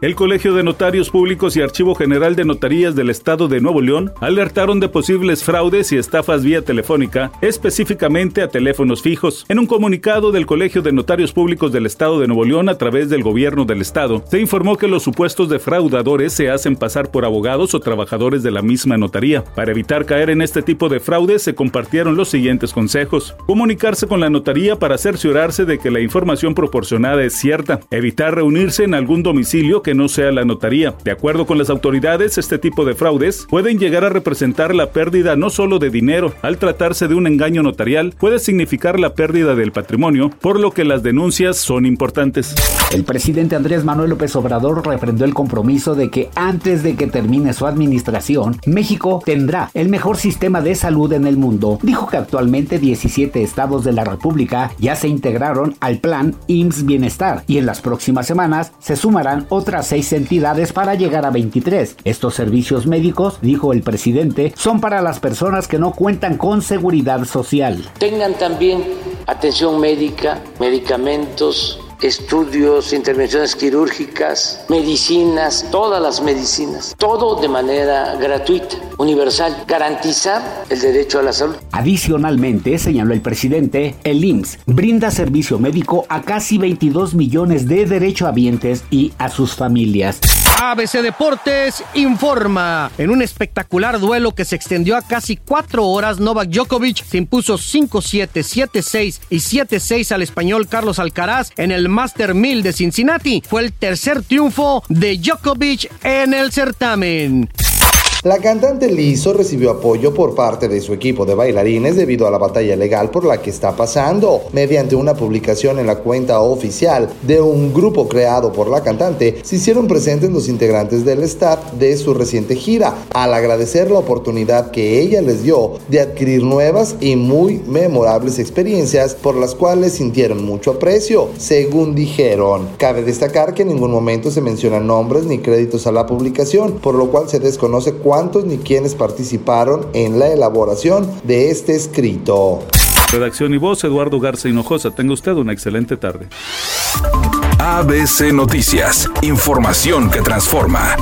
El Colegio de Notarios Públicos y Archivo General de Notarías del Estado de Nuevo León alertaron de posibles fraudes y estafas vía telefónica, específicamente a teléfonos fijos. En un comunicado del Colegio de Notarios Públicos del Estado de Nuevo León a través del gobierno del Estado, se informó que los supuestos defraudadores se hacen pasar por abogados o trabajadores de la misma notaría. Para evitar caer en este tipo de fraudes, se compartieron los siguientes consejos. Comunicarse con la notaría para cerciorarse de que la información proporcionada es cierta. Evitar reunirse en algún domicilio que no sea la notaría. De acuerdo con las autoridades, este tipo de fraudes pueden llegar a representar la pérdida no solo de dinero, al tratarse de un engaño notarial, puede significar la pérdida del patrimonio, por lo que las denuncias son importantes. El presidente Andrés Manuel López Obrador refrendó el compromiso de que antes de que termine su administración, México tendrá el mejor sistema de salud en el mundo. Dijo que actualmente 17 estados de la República ya se integraron al plan IMSS Bienestar y en las próximas semanas se sumarán otras seis entidades para llegar a 23. Estos servicios médicos, dijo el presidente, son para las personas que no cuentan con seguridad social. Tengan también atención médica, medicamentos, estudios, intervenciones quirúrgicas, medicinas, todas las medicinas, todo de manera gratuita, universal, garantizar el derecho a la salud. Adicionalmente, señaló el presidente, el IMSS brinda servicio médico a casi 22 millones de derechohabientes y a sus familias. ABC Deportes informa. En un espectacular duelo que se extendió a casi cuatro horas, Novak Djokovic se impuso 5-7, 7-6 y 7-6 al español Carlos Alcaraz en el Master 1000 de Cincinnati. Fue el tercer triunfo de Djokovic en el certamen. La cantante Lizzo recibió apoyo por parte de su equipo de bailarines debido a la batalla legal por la que está pasando. Mediante una publicación en la cuenta oficial de un grupo creado por la cantante, se hicieron presentes los integrantes del staff de su reciente gira, al agradecer la oportunidad que ella les dio de adquirir nuevas y muy memorables experiencias por las cuales sintieron mucho aprecio, según dijeron. Cabe destacar que en ningún momento se mencionan nombres ni créditos a la publicación, por lo cual se desconoce cuántos ni quiénes participaron en la elaboración de este escrito. Redacción y voz, Eduardo Garza Hinojosa. Tenga usted una excelente tarde. ABC Noticias, información que transforma.